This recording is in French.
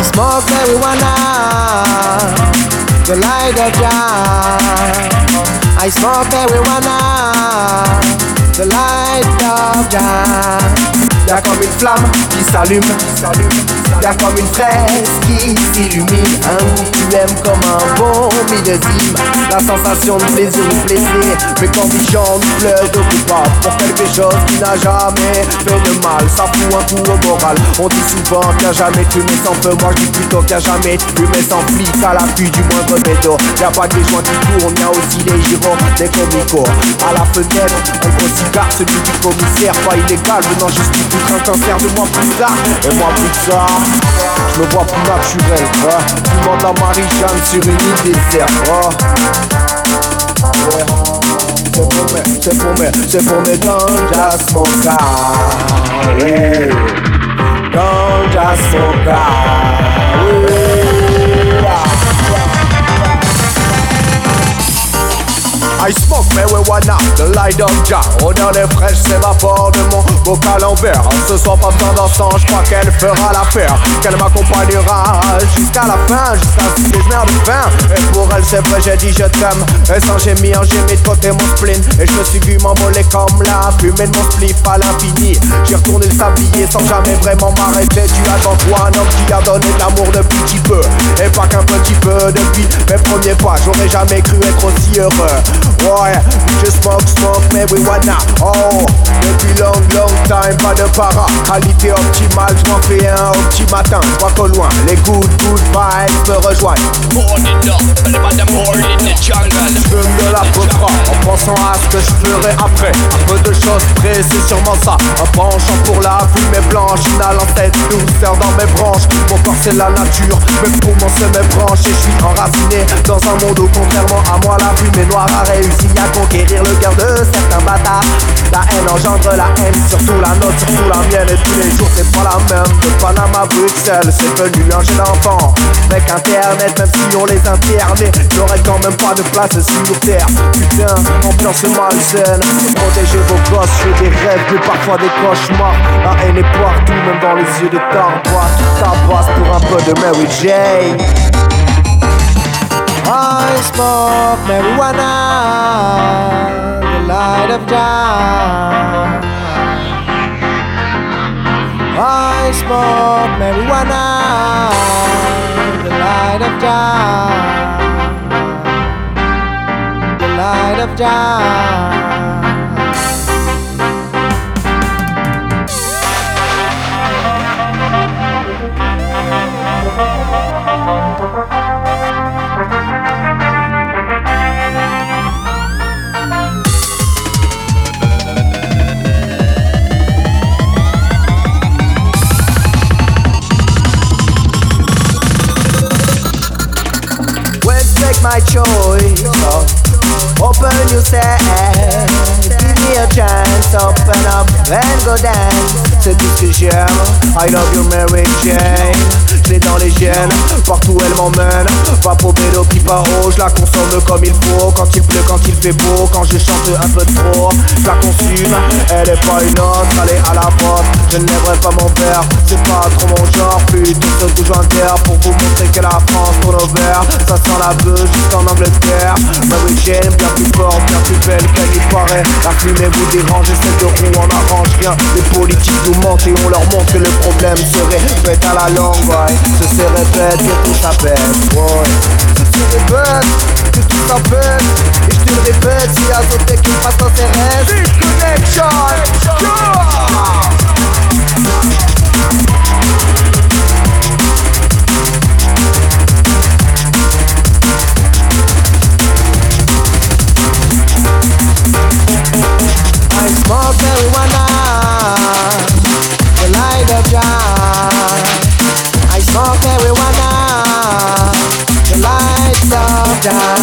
I smoke marijuana, the light of Jah. I smoke marijuana, the light of Jah. Y'a comme une flamme qui s'allume, y'a comme une fraise qui s'illumine. Un goût tu comme un bon millésime. La sensation de plaisir nous blesser, mais conditions nous plaisent coupable pour quelque chose qui n'a jamais fait de mal. Ça fout un coup au moral. On dit souvent qu'il n'y a jamais de fumée sans feu. Moi je dis plutôt qu'il n'y a jamais de fumée sans flic à l'appui du moindre bédo. Y'a pas que les joints qui tournent, y'a aussi les gyros, des comicos. À la fenêtre, un gros celui du commissaire, pas illégal, venant juste du un cancer de moi plus tard Et moi plus tard. Je me vois plus naturel Tu Fumant la Marie-Jeanne sur une île déserte C'est pour mes, c'est pour mes, c'est pour mes ganja smoka yeah. Ganja smoka I smoke marijuana, the light of Jah Odeur des fraîches s'évapore de mon bocal en verre Ce soir pas besoin d'encens, je crois qu'elle fera l'affaire. Qu'elle m'accompagnera jusqu'à la fin Jusqu'à ce que je meurs de faim. Et pour elle c'est vrai j'ai dit je t'aime. Et sans gémir j'ai mis de côté mon spleen. Et je me suis vu m'envoler comme la fumée de mon spliff à l'infini. J'ai retourné le sablier sans jamais vraiment m'arrêter. Tu as dans toi un homme qui a donné l'amour depuis petit peu Et pas qu'un petit peu depuis mes premiers pas. J'aurais jamais cru être aussi heureux Ouais, je smoke, smoke marijuana Oh, depuis long, long time, pas de para. Qualité optimale, je m'en fais un au petit matin. Qu'au loin, les good, good vibes me rejoignent. Morning up, the jungle. Me la peau en pensant à ce que je ferai après. Un peu de choses près, c'est sûrement ça. Un penchant pour la fumée blanche Inhalant cette douceur dans mes branches. Mon corps c'est la nature, dans un monde où contrairement à moi La fumée noire a réussi à conquérir le cœur de certains bâtards. La haine engendre la haine, surtout la nôtre, surtout la mienne. Et tous les jours c'est pas la même, de Panama Bruxelles C'est devenu un jeu d'enfant Avec internet, même si on les internait J'aurais quand même pas de place sur terre. Putain, ambiance malsaine. Protégez vos gosses, j'ai des rêves, mais parfois des cauchemars. La haine est partout, même dans les yeux de ta Tout tabasse pour un peu de Mary Jane I smoke marijuana, the light of dawn. I smoke marijuana, the light of Jah, the light of Jah. My choice. Oh, open yourself, give me a chance. Open up and go dance. C'est tout ce que. I love you, Mary Jane. Dans les gènes, partout elle m'emmène. Pas pour pas haut, je la consomme comme il faut. Quand il pleut, quand il fait beau, quand je chante un peu trop, la consume. Elle est pas une autre, elle est à la vôtre. Je lèverai pas mon verre, c'est pas trop mon genre. Plutôt ce que jointer pour vous montrer que la France tourne au vert. Ça sent la beuh jusqu'en Angleterre. Mary Jane, bien plus forte, bien plus belle qu'elle y paraît. La fumée vous dérange, celle de roue on arrange rien. Les politiques nous mentent et on leur montre que le problème serait fait à la langue. Ouais. Ce serait bête que tout s'appelle, boy Si tu répètes, que tout s'appelle Et je te le répète, si qui en CRS Connection, yeah. I smoke marijuana die.